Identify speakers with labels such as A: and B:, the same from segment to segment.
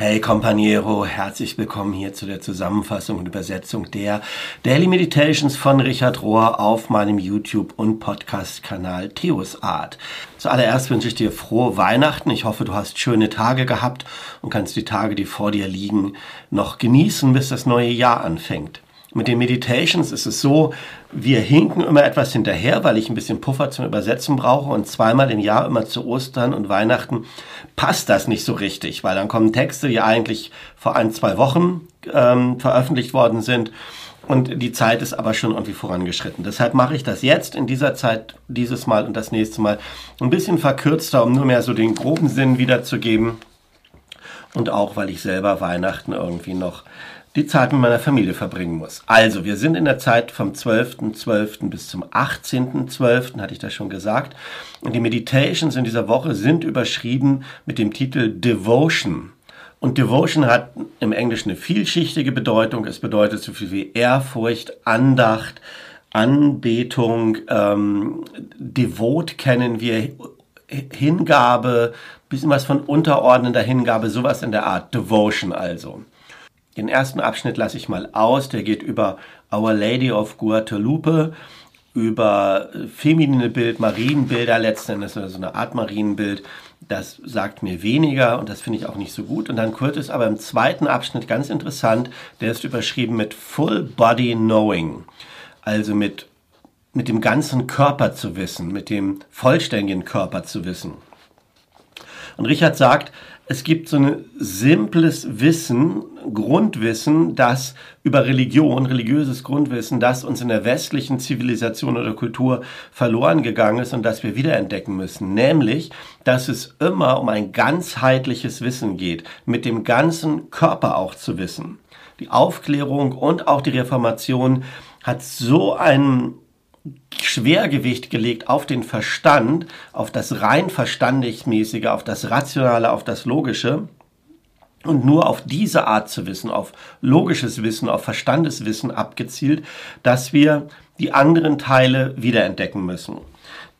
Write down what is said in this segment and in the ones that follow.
A: Hey Companiero, herzlich willkommen hier zu der Zusammenfassung und Übersetzung der Daily Meditations von Richard Rohr auf meinem YouTube- und Podcast-Kanal Theos Art. Zuallererst wünsche ich dir frohe Weihnachten. Ich hoffe, du hast schöne Tage gehabt und kannst die Tage, die vor dir liegen, noch genießen, bis das neue Jahr anfängt. Mit den Meditations ist es so, wir hinken immer etwas hinterher, weil ich ein bisschen Puffer zum Übersetzen brauche und zweimal im Jahr, immer zu Ostern und Weihnachten, passt das nicht so richtig, weil dann kommen Texte, die eigentlich vor ein, zwei Wochen ähm, veröffentlicht worden sind und die Zeit ist aber schon irgendwie vorangeschritten. Deshalb mache ich das jetzt in dieser Zeit, dieses Mal und das nächste Mal ein bisschen verkürzter, um nur mehr so den groben Sinn wiederzugeben und auch, weil ich selber Weihnachten irgendwie noch die Zeit mit meiner Familie verbringen muss. Also, wir sind in der Zeit vom 12.12. .12. bis zum 18.12., hatte ich das schon gesagt. Und die Meditations in dieser Woche sind überschrieben mit dem Titel Devotion. Und Devotion hat im Englischen eine vielschichtige Bedeutung. Es bedeutet so viel wie Ehrfurcht, Andacht, Anbetung, ähm, Devot kennen wir, Hingabe, bisschen was von unterordnender Hingabe, sowas in der Art, Devotion also. Den ersten Abschnitt lasse ich mal aus, der geht über Our Lady of Guadalupe, über feminine Bild, Marienbilder letzten Endes, so eine Art Marienbild. Das sagt mir weniger und das finde ich auch nicht so gut. Und dann Curtis aber im zweiten Abschnitt ganz interessant, der ist überschrieben mit Full Body Knowing, also mit, mit dem ganzen Körper zu wissen, mit dem vollständigen Körper zu wissen. Und Richard sagt, es gibt so ein simples Wissen, Grundwissen, das über Religion, religiöses Grundwissen, das uns in der westlichen Zivilisation oder Kultur verloren gegangen ist und das wir wiederentdecken müssen. Nämlich, dass es immer um ein ganzheitliches Wissen geht, mit dem ganzen Körper auch zu wissen. Die Aufklärung und auch die Reformation hat so einen Schwergewicht gelegt auf den Verstand, auf das rein verstandigmäßige, auf das Rationale, auf das Logische. Und nur auf diese Art zu wissen, auf logisches Wissen, auf Verstandeswissen abgezielt, dass wir die anderen Teile wiederentdecken müssen.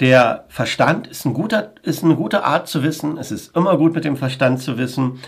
A: Der Verstand ist, ein guter, ist eine gute Art zu wissen. Es ist immer gut mit dem Verstand zu wissen,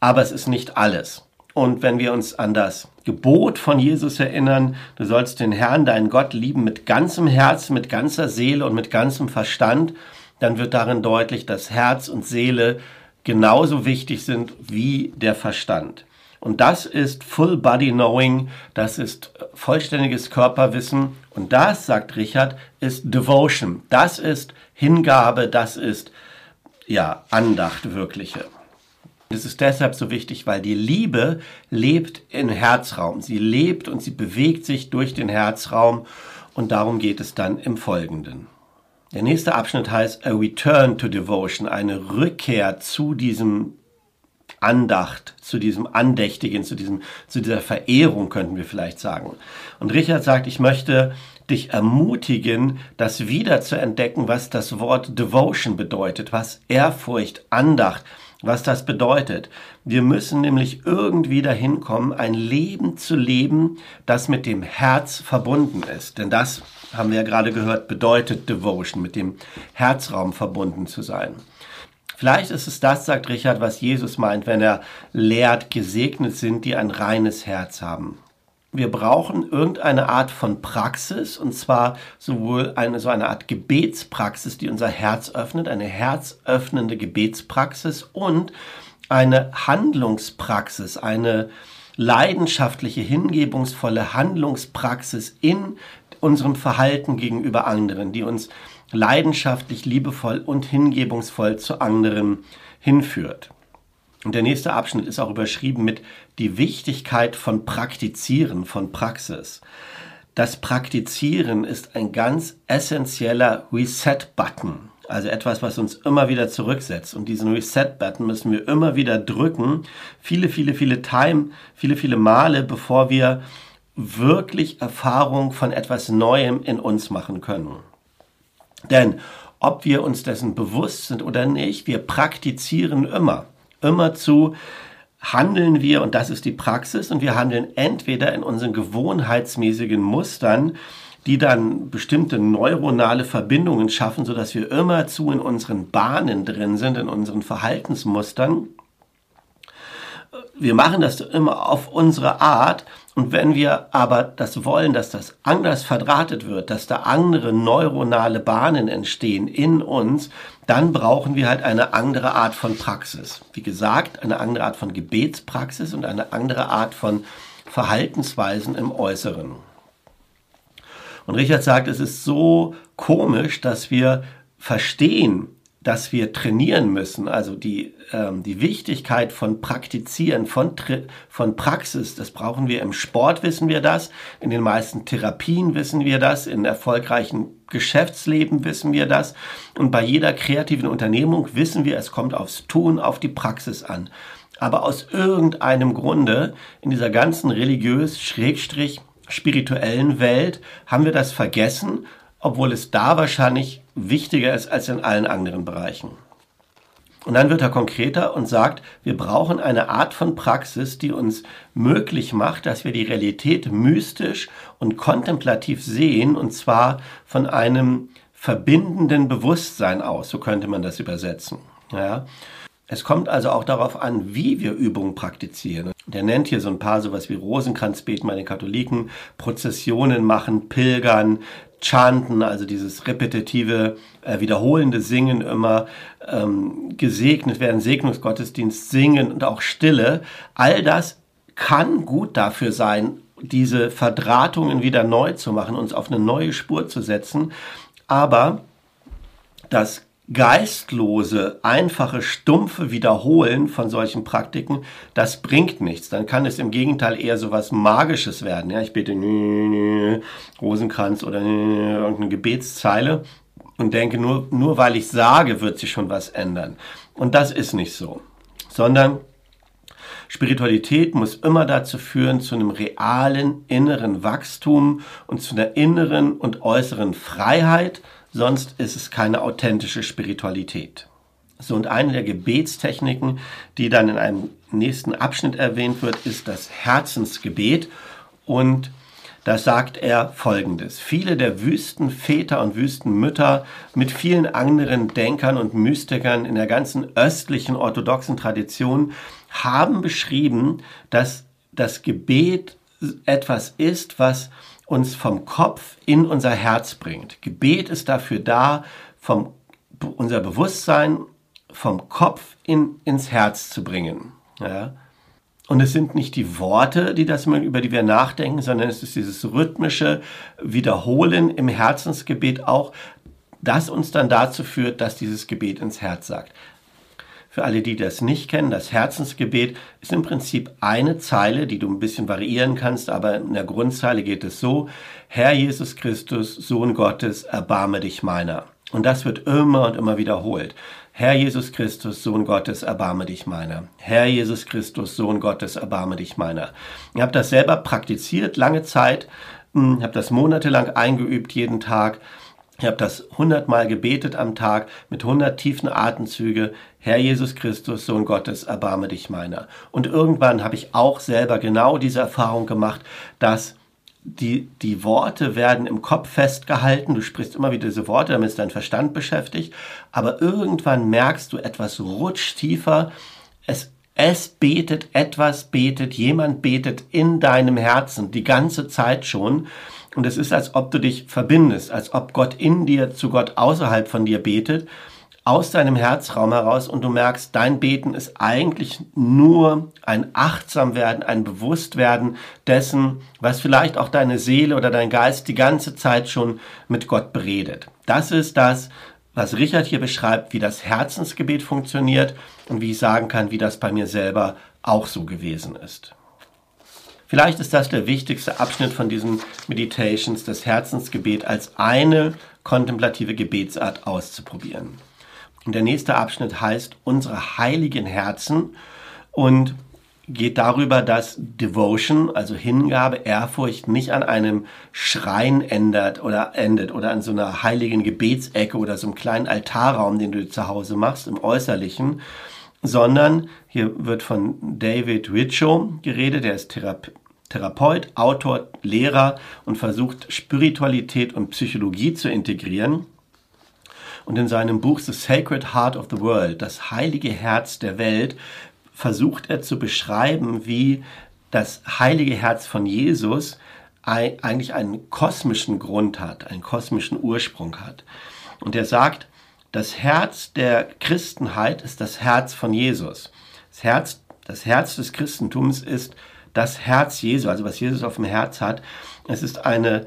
A: aber es ist nicht alles. Und wenn wir uns an das Gebot von Jesus erinnern, du sollst den Herrn, deinen Gott lieben mit ganzem Herz, mit ganzer Seele und mit ganzem Verstand, dann wird darin deutlich, dass Herz und Seele genauso wichtig sind wie der Verstand. Und das ist Full Body Knowing, das ist vollständiges Körperwissen. Und das, sagt Richard, ist Devotion. Das ist Hingabe, das ist, ja, Andacht, wirkliche. Es ist deshalb so wichtig, weil die Liebe lebt im Herzraum. Sie lebt und sie bewegt sich durch den Herzraum und darum geht es dann im Folgenden. Der nächste Abschnitt heißt A Return to Devotion, eine Rückkehr zu diesem Andacht, zu diesem Andächtigen, zu, diesem, zu dieser Verehrung, könnten wir vielleicht sagen. Und Richard sagt, ich möchte dich ermutigen, das wieder zu entdecken, was das Wort Devotion bedeutet, was Ehrfurcht, Andacht, was das bedeutet. Wir müssen nämlich irgendwie dahin kommen, ein Leben zu leben, das mit dem Herz verbunden ist. Denn das, haben wir ja gerade gehört, bedeutet Devotion, mit dem Herzraum verbunden zu sein. Vielleicht ist es das, sagt Richard, was Jesus meint, wenn er lehrt, gesegnet sind, die ein reines Herz haben wir brauchen irgendeine Art von Praxis, und zwar sowohl eine, so eine Art Gebetspraxis, die unser Herz öffnet, eine herzöffnende Gebetspraxis und eine Handlungspraxis, eine leidenschaftliche, hingebungsvolle Handlungspraxis in unserem Verhalten gegenüber anderen, die uns leidenschaftlich, liebevoll und hingebungsvoll zu anderen hinführt. Und der nächste Abschnitt ist auch überschrieben mit die Wichtigkeit von Praktizieren, von Praxis. Das Praktizieren ist ein ganz essentieller Reset-Button. Also etwas, was uns immer wieder zurücksetzt. Und diesen Reset-Button müssen wir immer wieder drücken. Viele, viele, viele Time, viele, viele Male, bevor wir wirklich Erfahrung von etwas Neuem in uns machen können. Denn ob wir uns dessen bewusst sind oder nicht, wir praktizieren immer. Immerzu handeln wir, und das ist die Praxis, und wir handeln entweder in unseren gewohnheitsmäßigen Mustern, die dann bestimmte neuronale Verbindungen schaffen, sodass wir immerzu in unseren Bahnen drin sind, in unseren Verhaltensmustern. Wir machen das immer auf unsere Art. Und wenn wir aber das wollen, dass das anders verdrahtet wird, dass da andere neuronale Bahnen entstehen in uns, dann brauchen wir halt eine andere Art von Praxis. Wie gesagt, eine andere Art von Gebetspraxis und eine andere Art von Verhaltensweisen im Äußeren. Und Richard sagt, es ist so komisch, dass wir verstehen, dass wir trainieren müssen, also die, ähm, die Wichtigkeit von Praktizieren, von, von Praxis, das brauchen wir im Sport, wissen wir das, in den meisten Therapien wissen wir das, in erfolgreichen Geschäftsleben wissen wir das. Und bei jeder kreativen Unternehmung wissen wir, es kommt aufs Tun, auf die Praxis an. Aber aus irgendeinem Grunde in dieser ganzen religiös, schrägstrich, spirituellen Welt haben wir das vergessen obwohl es da wahrscheinlich wichtiger ist als in allen anderen Bereichen. Und dann wird er konkreter und sagt, wir brauchen eine Art von Praxis, die uns möglich macht, dass wir die Realität mystisch und kontemplativ sehen, und zwar von einem verbindenden Bewusstsein aus, so könnte man das übersetzen. Ja. Es kommt also auch darauf an, wie wir Übungen praktizieren. Der nennt hier so ein paar sowas wie Rosenkranzbeten bei den Katholiken, Prozessionen machen, Pilgern, Chanten, also dieses repetitive, äh, wiederholende Singen immer, ähm, gesegnet werden, Segnungsgottesdienst, Singen und auch Stille. All das kann gut dafür sein, diese Verdrahtungen wieder neu zu machen, uns auf eine neue Spur zu setzen. Aber das geistlose, einfache, stumpfe Wiederholen von solchen Praktiken, das bringt nichts. Dann kann es im Gegenteil eher so was Magisches werden. Ja, ich bete Rosenkranz oder irgendeine Gebetszeile und denke, nur, nur weil ich sage, wird sich schon was ändern. Und das ist nicht so. Sondern Spiritualität muss immer dazu führen, zu einem realen inneren Wachstum und zu einer inneren und äußeren Freiheit, sonst ist es keine authentische Spiritualität. So, und eine der Gebetstechniken, die dann in einem nächsten Abschnitt erwähnt wird, ist das Herzensgebet. Und da sagt er Folgendes. Viele der Wüstenväter und Wüstenmütter mit vielen anderen Denkern und Mystikern in der ganzen östlichen orthodoxen Tradition haben beschrieben, dass das Gebet etwas ist, was uns vom Kopf in unser Herz bringt. Gebet ist dafür da, vom, unser Bewusstsein vom Kopf in, ins Herz zu bringen. Ja? Und es sind nicht die Worte, die das, über die wir nachdenken, sondern es ist dieses rhythmische Wiederholen im Herzensgebet auch, das uns dann dazu führt, dass dieses Gebet ins Herz sagt. Für alle, die das nicht kennen, das Herzensgebet ist im Prinzip eine Zeile, die du ein bisschen variieren kannst, aber in der Grundzeile geht es so, Herr Jesus Christus, Sohn Gottes, erbarme dich meiner. Und das wird immer und immer wiederholt. Herr Jesus Christus, Sohn Gottes, erbarme dich meiner. Herr Jesus Christus, Sohn Gottes, erbarme dich meiner. Ich habe das selber praktiziert, lange Zeit, hm, habe das monatelang eingeübt, jeden Tag. Ich habe das hundertmal gebetet am Tag mit hundert tiefen Atemzüge. Herr Jesus Christus, Sohn Gottes, erbarme dich meiner. Und irgendwann habe ich auch selber genau diese Erfahrung gemacht, dass die, die Worte werden im Kopf festgehalten. Du sprichst immer wieder diese Worte, damit ist dein Verstand beschäftigt. Aber irgendwann merkst du, etwas rutscht tiefer. Es, es betet, etwas betet, jemand betet in deinem Herzen die ganze Zeit schon. Und es ist, als ob du dich verbindest, als ob Gott in dir zu Gott außerhalb von dir betet, aus deinem Herzraum heraus und du merkst, dein Beten ist eigentlich nur ein Achtsamwerden, ein Bewusstwerden dessen, was vielleicht auch deine Seele oder dein Geist die ganze Zeit schon mit Gott beredet. Das ist das, was Richard hier beschreibt, wie das Herzensgebet funktioniert und wie ich sagen kann, wie das bei mir selber auch so gewesen ist. Vielleicht ist das der wichtigste Abschnitt von diesen Meditations, das Herzensgebet als eine kontemplative Gebetsart auszuprobieren. Der nächste Abschnitt heißt unsere heiligen Herzen und geht darüber, dass Devotion, also Hingabe, Ehrfurcht nicht an einem Schrein ändert oder endet oder an so einer heiligen Gebetsecke oder so einem kleinen Altarraum, den du zu Hause machst, im Äußerlichen, sondern hier wird von David Richo geredet, der ist Therape Therapeut, Autor, Lehrer und versucht Spiritualität und Psychologie zu integrieren. Und in seinem Buch The Sacred Heart of the World, das heilige Herz der Welt, versucht er zu beschreiben, wie das heilige Herz von Jesus eigentlich einen kosmischen Grund hat, einen kosmischen Ursprung hat. Und er sagt, das Herz der Christenheit ist das Herz von Jesus. Das Herz, das Herz des Christentums ist das Herz Jesu, also was Jesus auf dem Herz hat. Es ist eine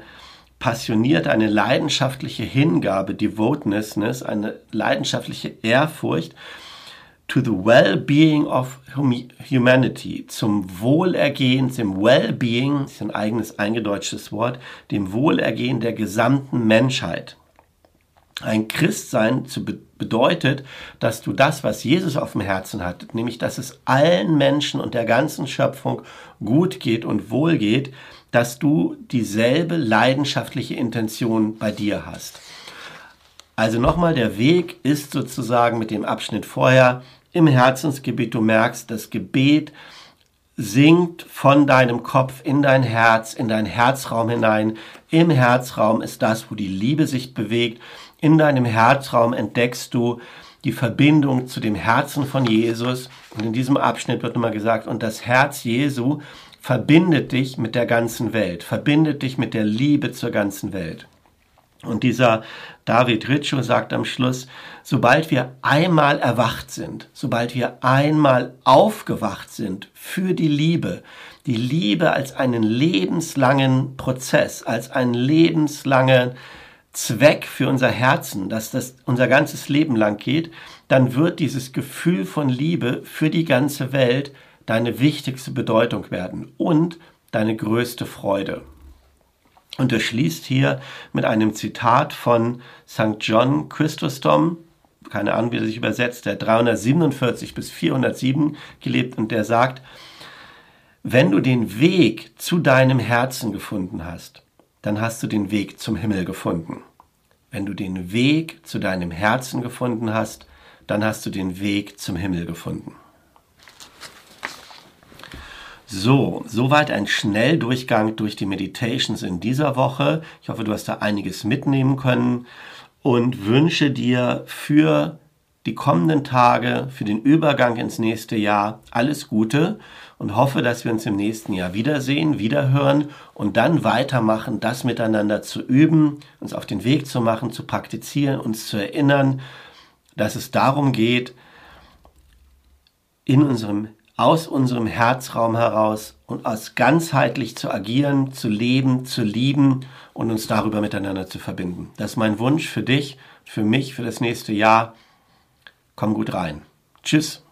A: passionierte, eine leidenschaftliche Hingabe, Devoteness, eine leidenschaftliche Ehrfurcht to the well-being of humanity, zum Wohlergehen, zum Well-being, ist ein eigenes eingedeutschtes Wort, dem Wohlergehen der gesamten Menschheit. Ein Christsein zu be bedeutet, dass du das, was Jesus auf dem Herzen hat, nämlich dass es allen Menschen und der ganzen Schöpfung gut geht und wohl geht, dass du dieselbe leidenschaftliche Intention bei dir hast. Also nochmal, der Weg ist sozusagen mit dem Abschnitt vorher im Herzensgebet. Du merkst, das Gebet sinkt von deinem Kopf in dein Herz, in dein Herzraum hinein. Im Herzraum ist das, wo die Liebe sich bewegt in deinem Herzraum entdeckst du die Verbindung zu dem Herzen von Jesus. Und in diesem Abschnitt wird nochmal gesagt, und das Herz Jesu verbindet dich mit der ganzen Welt, verbindet dich mit der Liebe zur ganzen Welt. Und dieser David Ritschow sagt am Schluss, sobald wir einmal erwacht sind, sobald wir einmal aufgewacht sind für die Liebe, die Liebe als einen lebenslangen Prozess, als einen lebenslangen Zweck für unser Herzen, dass das unser ganzes Leben lang geht, dann wird dieses Gefühl von Liebe für die ganze Welt deine wichtigste Bedeutung werden und deine größte Freude. Und er schließt hier mit einem Zitat von St. John Chrysostom, keine Ahnung, wie er sich übersetzt, der 347 bis 407 gelebt und der sagt, wenn du den Weg zu deinem Herzen gefunden hast, dann hast du den Weg zum Himmel gefunden. Wenn du den Weg zu deinem Herzen gefunden hast, dann hast du den Weg zum Himmel gefunden. So, soweit ein Schnelldurchgang durch die Meditations in dieser Woche. Ich hoffe, du hast da einiges mitnehmen können und wünsche dir für die kommenden Tage, für den Übergang ins nächste Jahr alles Gute und hoffe, dass wir uns im nächsten Jahr wiedersehen, wiederhören und dann weitermachen, das miteinander zu üben, uns auf den Weg zu machen, zu praktizieren, uns zu erinnern, dass es darum geht, in unserem, aus unserem Herzraum heraus und aus ganzheitlich zu agieren, zu leben, zu lieben und uns darüber miteinander zu verbinden. Das ist mein Wunsch für dich, für mich, für das nächste Jahr. Komm gut rein. Tschüss.